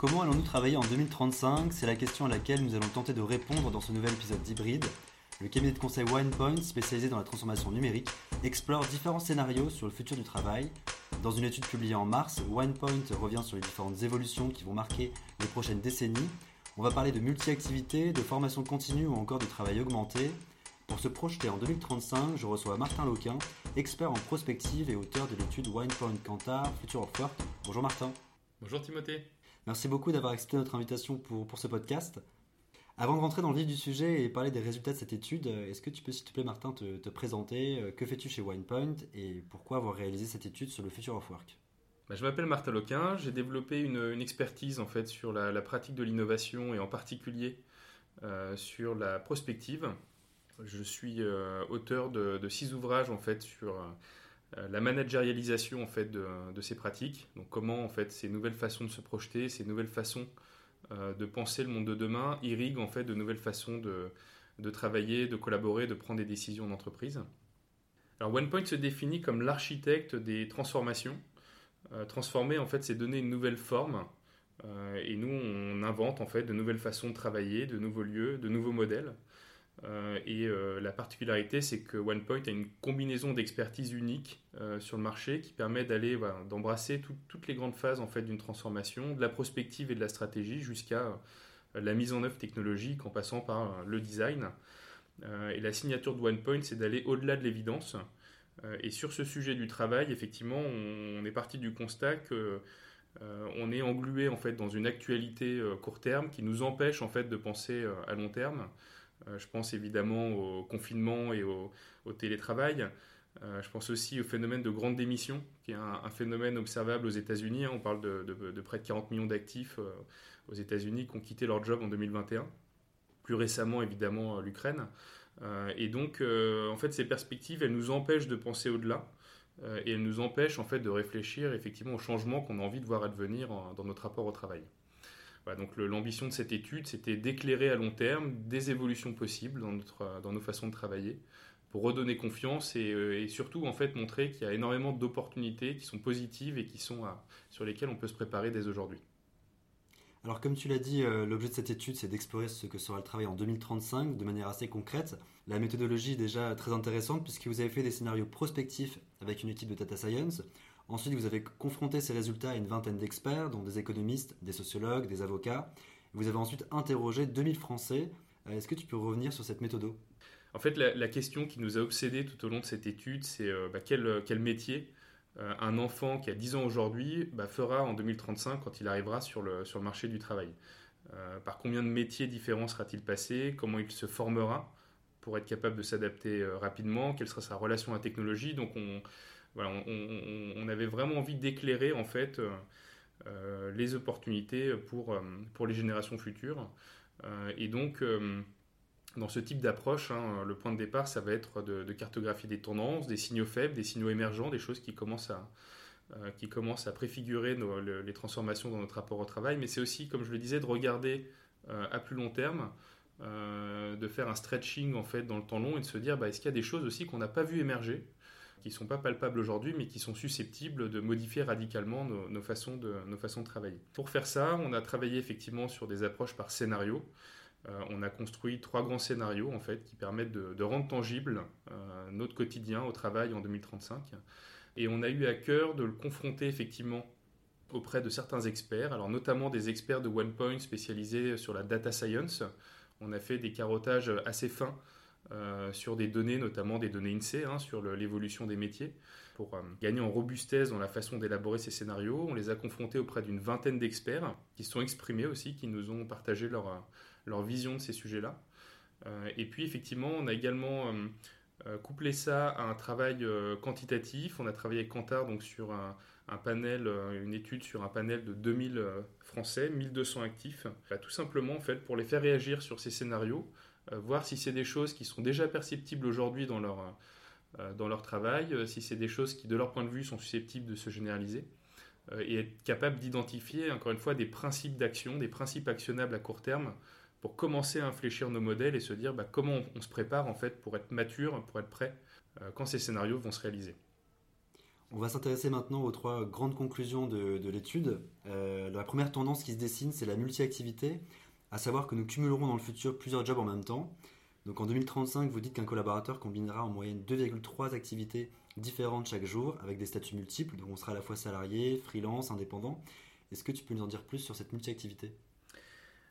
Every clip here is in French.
Comment allons-nous travailler en 2035 C'est la question à laquelle nous allons tenter de répondre dans ce nouvel épisode d'Hybride. Le cabinet de conseil OnePoint, spécialisé dans la transformation numérique, explore différents scénarios sur le futur du travail. Dans une étude publiée en mars, OnePoint revient sur les différentes évolutions qui vont marquer les prochaines décennies. On va parler de multi-activité, de formation continue ou encore de travail augmenté. Pour se projeter en 2035, je reçois Martin Loquin, expert en prospective et auteur de l'étude OnePoint Kantar Future of Work. Bonjour Martin. Bonjour Timothée. Merci beaucoup d'avoir accepté notre invitation pour, pour ce podcast. Avant de rentrer dans le vif du sujet et parler des résultats de cette étude, est-ce que tu peux, s'il te plaît, Martin, te, te présenter Que fais-tu chez OnePoint et pourquoi avoir réalisé cette étude sur le Future of Work? Bah, je m'appelle Martin Loquin, j'ai développé une, expertise en fait sur la, pratique de l'innovation et en particulier euh, sur la prospective. Je suis euh, auteur de, de, six ouvrages en fait sur euh, la managérialisation en fait de, ces pratiques. Donc comment en fait ces nouvelles façons de se projeter, ces nouvelles façons euh, de penser le monde de demain irriguent en fait de nouvelles façons de, de travailler, de collaborer, de prendre des décisions en entreprise. Alors OnePoint se définit comme l'architecte des transformations. Euh, transformer en fait c'est donner une nouvelle forme euh, et nous on invente en fait de nouvelles façons de travailler, de nouveaux lieux, de nouveaux modèles. Euh, et euh, la particularité, c'est que OnePoint a une combinaison d'expertise unique euh, sur le marché qui permet d'aller, d'embrasser tout, toutes les grandes phases en fait d'une transformation, de la prospective et de la stratégie jusqu'à la mise en œuvre technologique en passant par le design. et la signature de OnePoint, c'est d'aller au-delà de l'évidence. et sur ce sujet du travail, effectivement, on, est parti du constat que on est englué en fait dans une actualité court terme qui nous empêche en fait de penser à long terme. Euh, je pense évidemment au confinement et au, télétravail. Euh, je pense aussi au phénomène de grande démission, qui est un, phénomène observable aux États-Unis. Hein. On parle de, près de 40 millions d'actifs euh, aux États-Unis qui ont quitté leur job en 2021. Plus récemment, évidemment, l'Ukraine. Et donc, en fait, ces perspectives, elles nous empêchent de penser au-delà. et elles nous empêchent, en fait, de réfléchir effectivement aux changements qu'on a envie de voir advenir dans notre rapport au travail. Donc l'ambition de cette étude, c'était d'éclairer à long terme des évolutions possibles dans, notre, dans nos façons de travailler pour redonner confiance et, euh, et surtout en fait montrer qu'il y a énormément d'opportunités qui sont positives et qui sont sur lesquelles on peut se préparer dès aujourd'hui. Alors comme tu l'as dit, euh, l'objet de cette étude, c'est d'explorer ce que sera le travail en 2035 de manière assez concrète. La méthodologie est déjà très intéressante puisque vous avez fait des scénarios prospectifs avec une équipe de data science. Ensuite, vous avez confronté ces résultats à une vingtaine d'experts, dont des économistes, des sociologues, des avocats. Vous avez ensuite interrogé 2000 Français. Euh, est-ce que tu peux revenir sur cette méthode? En fait, la, question qui nous a obsédés tout au long de cette étude, c'est euh, bah, quel, quel, métier euh, un enfant qui a 10 ans aujourd'hui bah, fera en 2035 quand il arrivera sur le, marché du travail? Euh, par combien de métiers différents sera-t-il passé? Comment il se formera pour être capable de s'adapter euh, rapidement? Quelle sera sa relation à la technologie? Donc on, on, avait vraiment envie d'éclairer en fait euh, les opportunités pour, pour les générations futures. Euh, et donc, euh, dans ce type d'approche, hein, le point de départ, ça va être de, cartographier des tendances, des signaux faibles, des signaux émergents, des choses qui commencent à, euh, qui commencent à préfigurer les transformations dans notre rapport au travail. Mais c'est aussi, comme je le disais, de regarder à plus long terme. Euh, de faire un stretching en fait dans le temps long et de se dire bah, est-ce qu'il y a des choses aussi qu'on n'a pas vu émerger qui ne sont pas palpables aujourd'hui, mais qui sont susceptibles de modifier radicalement nos, façons de, nos façons de travailler. Pour faire ça, on a travaillé effectivement sur des approches par scénario. Euh, on a construit trois grands scénarios en fait qui permettent de, de rendre tangible euh, notre quotidien au travail en 2035. Et on a eu à cœur de le confronter effectivement auprès de certains experts, alors notamment des experts de OnePoint spécialisés sur la data science. On a fait des carottages assez fins euh, sur des données, notamment des données INSEE, hein, sur l'évolution des métiers, pour euh, gagner en robustesse dans la façon d'élaborer ces scénarios. On les a confrontés auprès d'une vingtaine d'experts qui se sont exprimés aussi, qui nous ont partagé leur, leur vision de ces sujets-là. Euh, et puis effectivement, on a également euh, couplé ça à un travail euh, quantitatif. On a travaillé avec Kantar donc sur un, panel, euh, une étude sur un panel de 2000 Français, 1200 actifs, bah, tout simplement en fait pour les faire réagir sur ces scénarios, voir si c'est des choses qui sont déjà perceptibles aujourd'hui dans leur, dans leur travail, si c'est des choses qui de leur point de vue sont susceptibles de se généraliser et être capable d'identifier encore une fois des principes d'action, des principes actionnables à court terme pour commencer à infléchir nos modèles et se dire bah, comment on, se prépare en fait pour être mature, pour être prêt euh, quand ces scénarios vont se réaliser. On va s'intéresser maintenant aux trois grandes conclusions de, l'étude. Euh, la première tendance qui se dessine, c'est la multi-activité, à savoir que nous cumulerons dans le futur plusieurs jobs en même temps. Donc en 2035, vous dites qu'un collaborateur combinera en moyenne 2,3 activités différentes chaque jour, avec des statuts multiples, donc on sera à la fois salarié, freelance, indépendant. Est-ce que tu peux nous en dire plus sur cette multi-activité?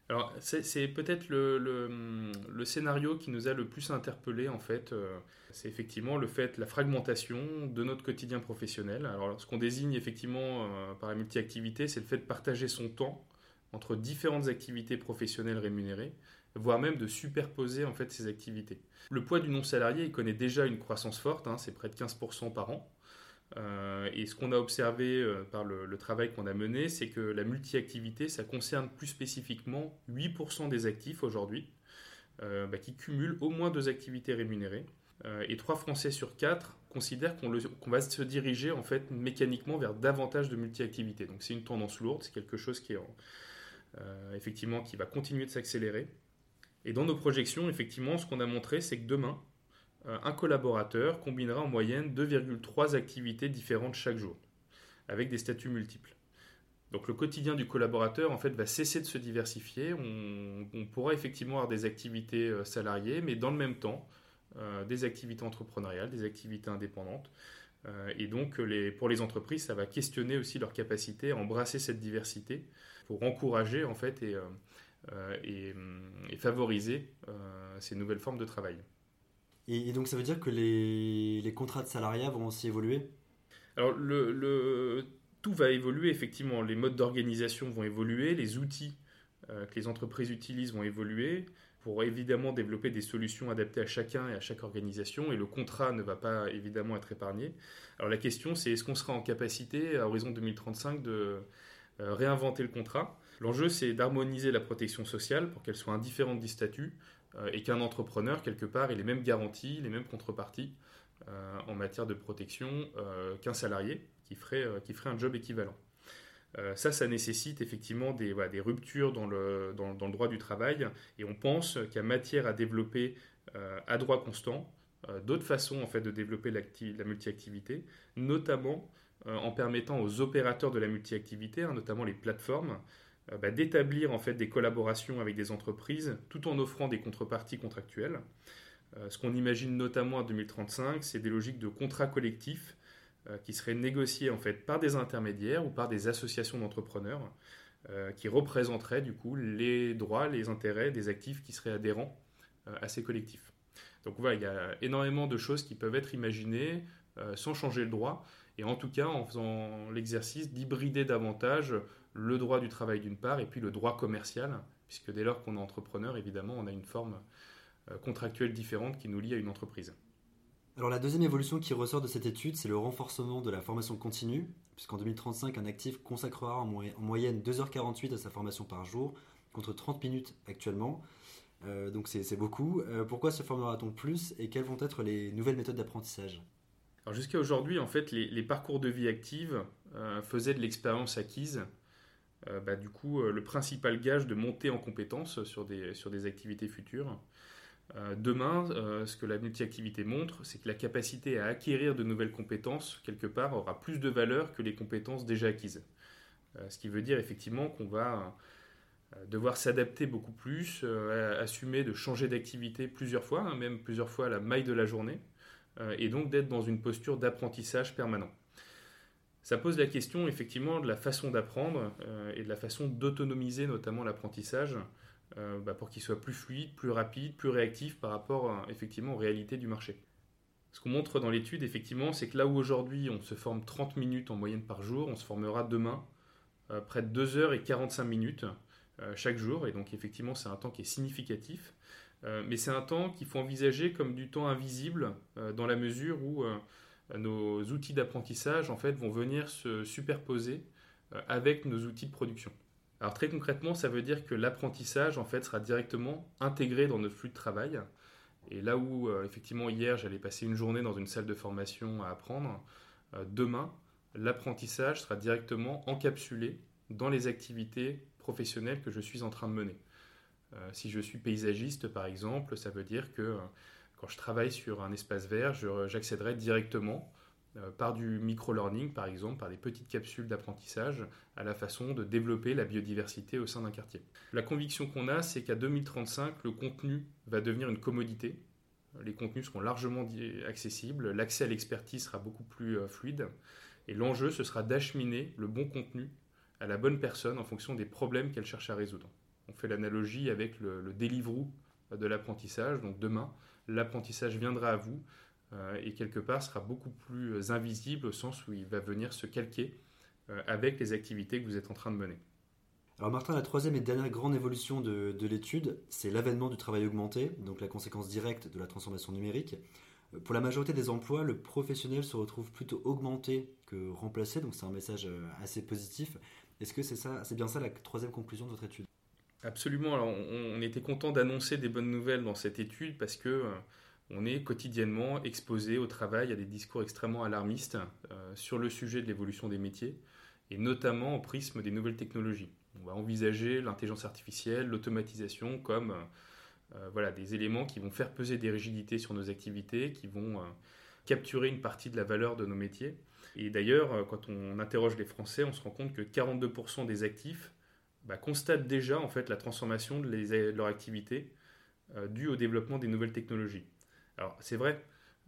Alors, c'est peut-être le, scénario qui nous a le plus interpellé, en fait. Euh, c'est effectivement le fait, la fragmentation de notre quotidien professionnel. Alors, ce qu'on désigne effectivement euh, par la multi-activité, c'est le fait de partager son temps entre différentes activités professionnelles rémunérées, voire même de superposer, en fait, ces activités. Le poids du non-salarié, il connaît déjà une croissance forte, hein, c'est près de 15% par an. Euh, et ce qu'on a observé euh, par le, travail qu'on a mené, c'est que la multi-activité, ça concerne plus spécifiquement 8% des actifs aujourd'hui, euh, bah, qui cumulent au moins deux activités rémunérées. et 3 Français sur 4 considèrent qu'on va se diriger en fait mécaniquement vers davantage de multi-activité. Donc c'est une tendance lourde, c'est quelque chose qui est effectivement qui va continuer de s'accélérer. Et dans nos projections, effectivement, ce qu'on a montré, c'est que demain, euh, un collaborateur combinera en moyenne 2,3 activités différentes chaque jour, avec des statuts multiples. Donc le quotidien du collaborateur en fait va cesser de se diversifier. On, pourra effectivement avoir des activités euh, salariées, mais dans le même temps, euh, des activités entrepreneuriales, des activités indépendantes. et donc pour les entreprises, ça va questionner aussi leur capacité à embrasser cette diversité pour encourager en fait et favoriser ces nouvelles formes de travail. Et, donc ça veut dire que les, contrats de salariat vont aussi évoluer? Alors le, tout va évoluer effectivement, les modes d'organisation vont évoluer, les outils euh, que les entreprises utilisent vont évoluer pour évidemment développer des solutions adaptées à chacun et à chaque organisation, et le contrat ne va pas évidemment être épargné. Alors la question c'est est-ce qu'on sera en capacité à horizon 2035 de euh, réinventer le contrat L'enjeu c'est d'harmoniser la protection sociale pour qu'elle soit indifférente du statut, euh, et qu'un entrepreneur, quelque part, ait les mêmes garanties, les mêmes contreparties euh, en matière de protection euh, qu'un salarié qui ferait, un job équivalent. ça, ça nécessite effectivement des, ruptures dans le, dans, le, droit du travail et on pense qu'il y a matière à développer à droit constant d'autres façons en fait, de développer la multi-activité, notamment en permettant aux opérateurs de la multi-activité, hein, notamment les plateformes, euh, bah, d'établir en fait des collaborations avec des entreprises tout en offrant des contreparties contractuelles. Euh, ce qu'on imagine notamment en 2035, c'est des logiques de contrats collectifs euh, qui seraient négociés en fait par des intermédiaires ou par des associations d'entrepreneurs qui représenteraient du coup les droits, les intérêts des actifs qui seraient adhérents à ces collectifs. Donc voilà, il y a énormément de choses qui peuvent être imaginées sans changer le droit, et en tout cas en faisant l'exercice d'hybrider davantage le droit du travail d'une part et puis le droit commercial, puisque dès lors qu'on est entrepreneur, évidemment, on a une forme euh, contractuelle différente qui nous lie à une entreprise. Alors la deuxième évolution qui ressort de cette étude, c'est le renforcement de la formation continue, puisqu'en 2035, un actif consacrera en, moyenne 2h48 à sa formation par jour, contre 30 minutes actuellement. Euh, donc c'est beaucoup. Euh, pourquoi se formera-t-on plus et quelles vont être les nouvelles méthodes d'apprentissage? Jusqu'à aujourd'hui, en fait, les, parcours de vie active faisaient de l'expérience acquise euh, bah, du coup, euh, le principal gage de monter en compétence sur des, activités futures. Euh, demain, ce que la multi-activité montre, c'est que la capacité à acquérir de nouvelles compétences, quelque part, aura plus de valeur que les compétences déjà acquises. ce qui veut dire effectivement qu'on va devoir s'adapter beaucoup plus, assumer de changer d'activité plusieurs fois, hein, même plusieurs fois à la maille de la journée, et donc d'être dans une posture d'apprentissage permanent. Ça pose la question effectivement de la façon d'apprendre euh, et de la façon d'autonomiser notamment l'apprentissage euh, bah, pour qu'il soit plus fluide, plus rapide, plus réactif par rapport euh, effectivement aux réalités du marché. Ce qu'on montre dans l'étude effectivement, c'est que là où aujourd'hui on se forme 30 minutes en moyenne par jour, on se formera demain près de 2 heures et 45 minutes chaque jour et donc effectivement c'est un temps qui est significatif. Mais c'est un temps qu'il faut envisager comme du temps invisible dans la mesure où nos outils d'apprentissage en fait vont venir se superposer euh, avec nos outils de production. Alors très concrètement, ça veut dire que l'apprentissage en fait sera directement intégré dans notre flux de travail. Et là où euh, effectivement hier j'allais passer une journée dans une salle de formation à apprendre, euh, demain l'apprentissage sera directement encapsulé dans les activités professionnelles que je suis en train de mener. Si je suis paysagiste par exemple, ça veut dire que quand je travaille sur un espace vert, j'accéderai directement par du micro-learning, par exemple, par des petites capsules d'apprentissage, à la façon de développer la biodiversité au sein d'un quartier. La conviction qu'on a, c'est qu'à 2035, le contenu va devenir une commodité. Les contenus seront largement accessibles, l'accès à l'expertise sera beaucoup plus fluide, et l'enjeu, ce sera d'acheminer le bon contenu à la bonne personne en fonction des problèmes qu'elle cherche à résoudre. On fait l'analogie avec le, le Deliveroo de l'apprentissage. Donc demain, l'apprentissage viendra à vous euh, et quelque part sera beaucoup plus invisible au sens où il va venir se calquer euh, avec les activités que vous êtes en train de mener. Alors Martin, la troisième et dernière grande évolution de, de l'étude, c'est l'avènement du travail augmenté, donc la conséquence directe de la transformation numérique. Pour la majorité des emplois, le professionnel se retrouve plutôt augmenté que remplacé, donc c'est un message euh, assez positif. Est-ce que c'est ça, c'est bien ça la troisième conclusion de votre étude? Absolument. On, était content d'annoncer des bonnes nouvelles dans cette étude parce que euh, on est quotidiennement exposé au travail à des discours extrêmement alarmistes euh, sur le sujet de l'évolution des métiers et notamment au prisme des nouvelles technologies. On va envisager l'intelligence artificielle, l'automatisation comme euh, voilà, des éléments qui vont faire peser des rigidités sur nos activités, qui vont capturer une partie de la valeur de nos métiers. Et d'ailleurs, quand on interroge les Français, on se rend compte que 42% des actifs bah, constatent déjà en fait la transformation de, leur activité euh, due au développement des nouvelles technologies. Alors c'est vrai,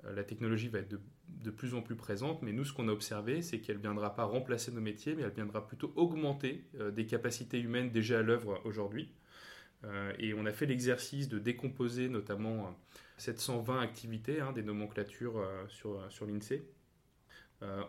euh, la technologie va être de, plus en plus présente, mais nous ce qu'on a observé, c'est qu'elle ne viendra pas remplacer nos métiers, mais elle viendra plutôt augmenter euh, des capacités humaines déjà à l'œuvre aujourd'hui. et on a fait l'exercice de décomposer notamment 720 activités, hein, des nomenclatures sur, sur l'INSEE,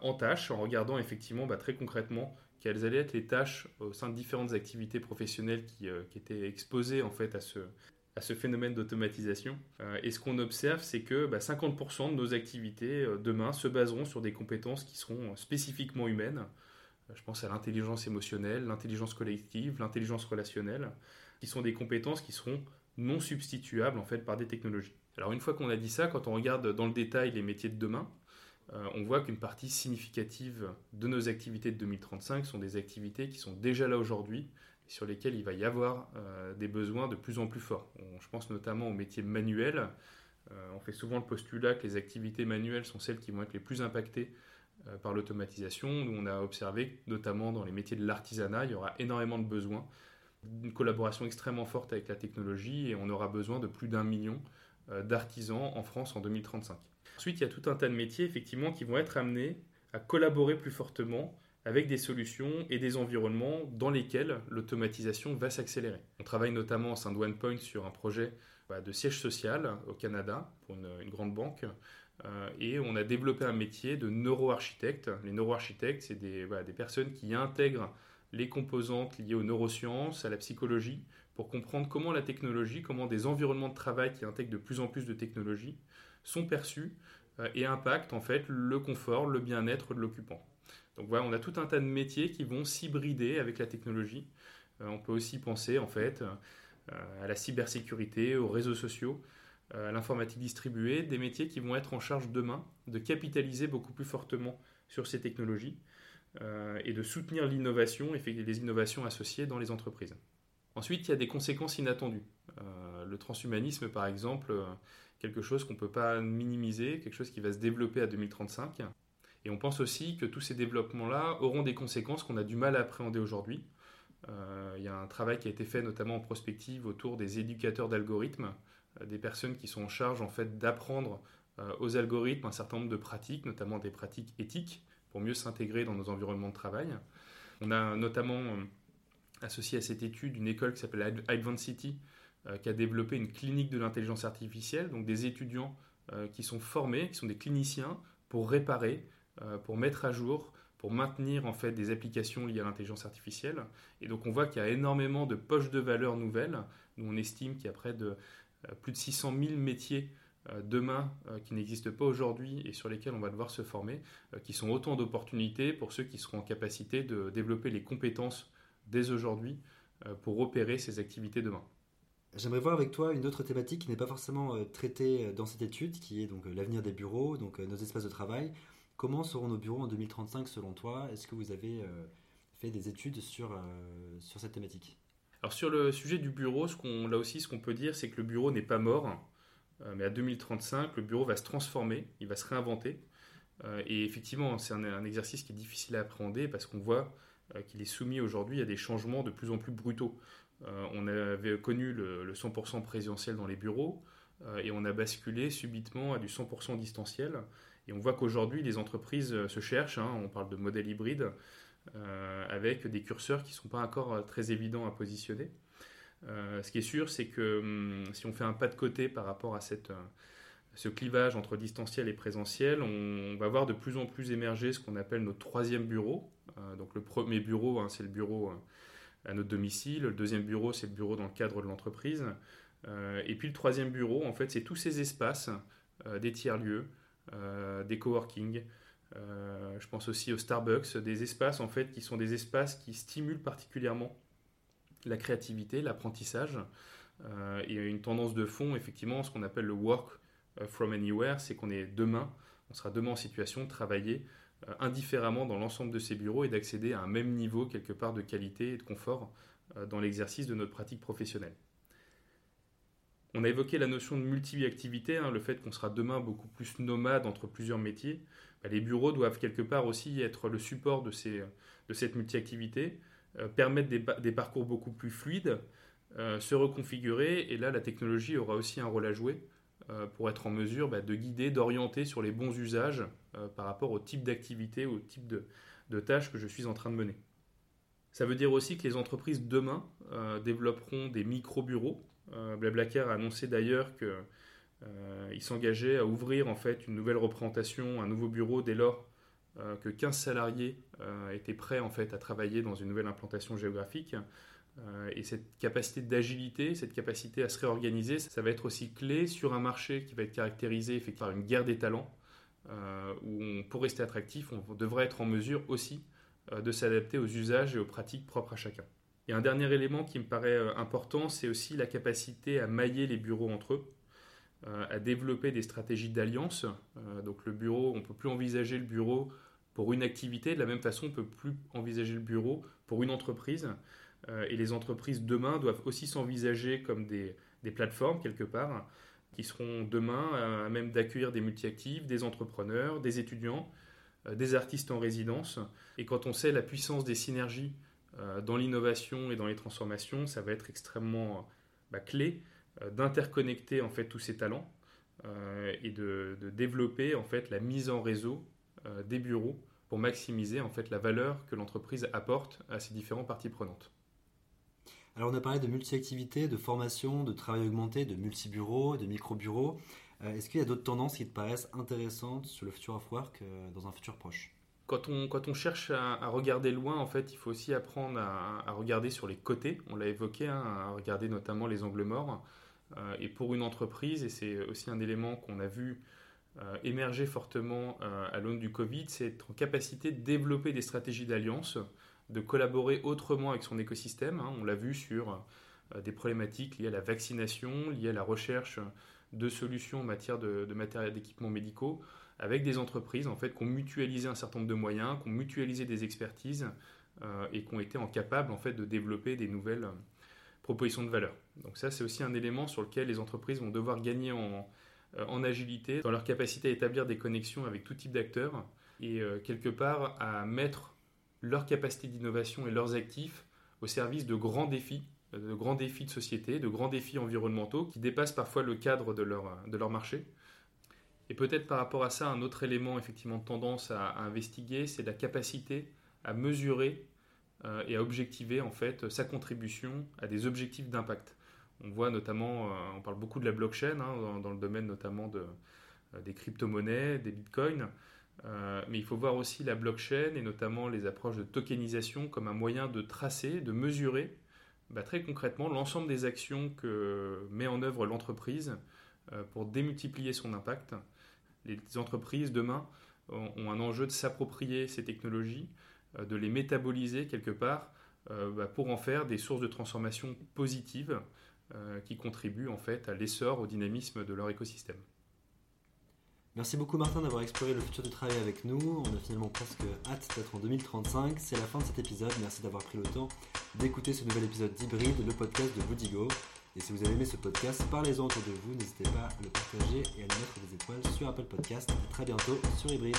en tâches, en regardant effectivement bah, très concrètement quelles allaient être les tâches au sein de différentes activités professionnelles qui, euh, étaient exposées en fait à ce, phénomène d'automatisation. Euh, et ce qu'on observe, c'est que 50% bah, de nos activités euh, demain se baseront sur des compétences qui seront spécifiquement humaines. je pense à l'intelligence émotionnelle, l'intelligence collective, l'intelligence relationnelle, qui sont des compétences qui seront non substituables en fait par des technologies. Alors une fois qu'on a dit ça, quand on regarde dans le détail les métiers de demain, euh, on voit qu'une partie significative de nos activités de 2035 sont des activités qui sont déjà là aujourd'hui, sur lesquelles il va y avoir euh, des besoins de plus en plus forts. je pense notamment aux métiers manuels. Euh, on fait souvent le postulat que les activités manuelles sont celles qui vont être les plus impactées par l'automatisation. Nous, on a observé, notamment dans les métiers de l'artisanat, il y aura énormément de besoins, d'une collaboration extrêmement forte avec la technologie, et on aura besoin de plus d'un million d'artisans en France en 2035. Ensuite, il y a tout un tas de métiers effectivement qui vont être amenés à collaborer plus fortement avec des solutions et des environnements dans lesquels l'automatisation va s'accélérer. On travaille notamment au sein de OnePoint sur un projet bah, de siège social au Canada pour une, grande banque. Euh, et on a développé un métier de neuroarchitecte. Les neuroarchitectes, c'est des, des personnes qui intègrent les composantes liées aux neurosciences, à la psychologie, pour comprendre comment la technologie, comment des environnements de travail qui intègrent de plus en plus de technologies sont perçus euh, et impactent en fait le confort, le bien-être de l'occupant. Donc voilà, on a tout un tas de métiers qui vont s'hybrider avec la technologie. Euh, on peut aussi penser en fait euh, à la cybersécurité, aux réseaux sociaux, à l'informatique distribuée, des métiers qui vont être en charge demain de capitaliser beaucoup plus fortement sur ces technologies et de soutenir l'innovation et les innovations associées dans les entreprises. Ensuite, il y a des conséquences inattendues. le transhumanisme, par exemple, quelque chose qu'on ne peut pas minimiser, quelque chose qui va se développer à 2035. Et on pense aussi que tous ces développements-là auront des conséquences qu'on a du mal à appréhender aujourd'hui. Euh, il y a un travail qui a été fait notamment en prospective autour des éducateurs d'algorithmes, euh, des personnes qui sont en charge en fait d'apprendre euh, aux algorithmes un certain nombre de pratiques, notamment des pratiques éthiques, pour mieux s'intégrer dans nos environnements de travail. On a notamment associé à cette étude une école qui s'appelle City, euh, qui a développé une clinique de l'intelligence artificielle, donc des étudiants euh, qui sont formés, qui sont des cliniciens pour réparer, euh, pour mettre à jour, pour maintenir en fait des applications liées à l'intelligence artificielle. Et donc on voit qu'il y a énormément de poches de valeur nouvelles. Nous on estime qu'il y a près de plus de 600 000 métiers demain qui n'existent pas aujourd'hui et sur lesquels on va devoir se former, qui sont autant d'opportunités pour ceux qui seront en capacité de développer les compétences dès aujourd'hui pour opérer ces activités demain. J'aimerais voir avec toi une autre thématique qui n'est pas forcément euh, traitée euh, dans cette étude, qui est donc euh, l'avenir des bureaux, donc nos espaces de travail. Comment seront nos bureaux en 2035 selon toi? Est-ce que vous avez fait des études sur, sur cette thématique? Alors sur le sujet du bureau, là aussi, ce qu'on peut dire, c'est que le bureau n'est pas mort, mais à 2035, le bureau va se transformer, il va se réinventer. et effectivement, c'est un, exercice qui est difficile à appréhender parce qu'on voit qu'il est soumis aujourd'hui à des changements de plus en plus brutaux. On avait connu le, 100% présentiel dans les bureaux et on a basculé subitement à du 100% distanciel. Et on voit qu'aujourd'hui, les entreprises se cherchent, hein, on parle de modèle hybride, avec des curseurs qui ne sont pas encore très évidents à positionner. Euh, ce qui est sûr, c'est que hum, si on fait un pas de côté par rapport à cette, euh, ce clivage entre distanciel et présentiel, on, va voir de plus en plus émerger ce qu'on appelle notre troisième bureau. Euh, donc le premier bureau, hein, c'est le bureau à notre domicile. Le deuxième bureau, c'est le bureau dans le cadre de l'entreprise. et puis le troisième bureau, en fait, c'est tous ces espaces, des tiers-lieux, des coworking. je pense aussi au Starbucks, des espaces en fait qui sont des espaces qui stimulent particulièrement la créativité, l'apprentissage. Euh, et une tendance de fond, effectivement, ce qu'on appelle le work euh, from anywhere, c'est qu'on est demain, on sera demain en situation de travailler euh, indifféremment dans l'ensemble de ces bureaux et d'accéder à un même niveau quelque part de qualité et de confort dans l'exercice de notre pratique professionnelle. On a évoqué la notion de multi-activité, hein, le fait qu'on sera demain beaucoup plus nomade entre plusieurs métiers. Bah, les bureaux doivent quelque part aussi être le support de, ces, de cette multi-activité, euh, permettre des, parcours beaucoup plus fluides, euh, se reconfigurer, et là la technologie aura aussi un rôle à jouer euh, pour être en mesure bah, de guider, d'orienter sur les bons usages par rapport au type d'activité, au type de, tâches que je suis en train de mener. Ça veut dire aussi que les entreprises demain développeront des micro-bureaux. Blablacar a annoncé d'ailleurs qu'il s'engageait à ouvrir en fait une nouvelle représentation, un nouveau bureau dès lors euh, que 15 salariés euh, étaient prêts en fait à travailler dans une nouvelle implantation géographique. Euh, et cette capacité d'agilité, cette capacité à se réorganiser, ça va être aussi clé sur un marché qui va être caractérisé par une guerre des talents, où pour rester attractif, on devrait être en mesure aussi de s'adapter aux usages et aux pratiques propres à chacun. Et un dernier élément qui me paraît important, c'est aussi la capacité à mailler les bureaux entre eux. Euh, à développer des stratégies d'alliance. Euh, donc le bureau, on ne peut plus envisager le bureau pour une activité, de la même façon on ne peut plus envisager le bureau pour une entreprise. Euh, et les entreprises demain doivent aussi s'envisager comme des, plateformes quelque part, qui seront demain à même d'accueillir des multi-actifs, des entrepreneurs, des étudiants, des artistes en résidence. Et quand on sait la puissance des synergies dans l'innovation et dans les transformations, ça va être extrêmement bah, clé euh, d'interconnecter en fait tous ces talents euh, et de, développer en fait la mise en réseau euh, des bureaux pour maximiser en fait la valeur que l'entreprise apporte à ses différentes parties prenantes. Alors on a parlé de multi-activités, de formation, de travail augmenté, de multi-bureaux, de micro-bureaux. Est-ce qu'il y a d'autres tendances qui te paraissent intéressantes sur le future of work dans un futur proche? Quand on, quand on cherche à, regarder loin, en fait, il faut aussi apprendre à, regarder sur les côtés. On l'a évoqué, hein, à regarder notamment les angles morts. Euh, et pour une entreprise, et c'est aussi un élément qu'on a vu euh, émerger fortement euh, à l'aune du Covid, c'est être en capacité de développer des stratégies d'alliance, de collaborer autrement avec son écosystème. Hein. On l'a vu sur des problématiques liées à la vaccination, liées à la recherche de solutions en matière de, matériel d'équipement médicaux, avec des entreprises en fait qui ont mutualisé un certain nombre de moyens, qui ont mutualisé des expertises et qui ont été en capable en fait de développer des nouvelles proposition de valeur. Donc ça, c'est aussi un élément sur lequel les entreprises vont devoir gagner en, euh, agilité, dans leur capacité à établir des connexions avec tout type d'acteurs et euh, quelque part à mettre leur capacité d'innovation et leurs actifs au service de grands défis, euh, de grands défis de société, de grands défis environnementaux qui dépassent parfois le cadre de leur, de leur marché. Et peut-être par rapport à ça, un autre élément effectivement de tendance à, investiguer, c'est la capacité à mesurer euh, et à objectiver en fait sa contribution à des objectifs d'impact. On voit notamment, euh, on parle beaucoup de la blockchain hein, dans, le domaine notamment de, des crypto-monnaies, des bitcoins, mais il faut voir aussi la blockchain et notamment les approches de tokenisation comme un moyen de tracer, de mesurer bah, très concrètement l'ensemble des actions que met en œuvre l'entreprise pour démultiplier son impact. Les entreprises demain ont un enjeu de s'approprier ces technologies, euh, de les métaboliser quelque part euh, bah, pour en faire des sources de transformation positives euh, qui contribuent en fait à l'essor, au dynamisme de leur écosystème. Merci beaucoup Martin d'avoir exploré le futur du travail avec nous. On a finalement presque hâte d'être en 2035. C'est la fin de cet épisode. Merci d'avoir pris le temps d'écouter ce nouvel épisode d'Hybride, le podcast de Boudigo. Et si vous avez aimé ce podcast, parlez-en autour de vous. N'hésitez pas à le partager et à lui mettre des étoiles sur Apple Podcast. A très bientôt sur Hybride.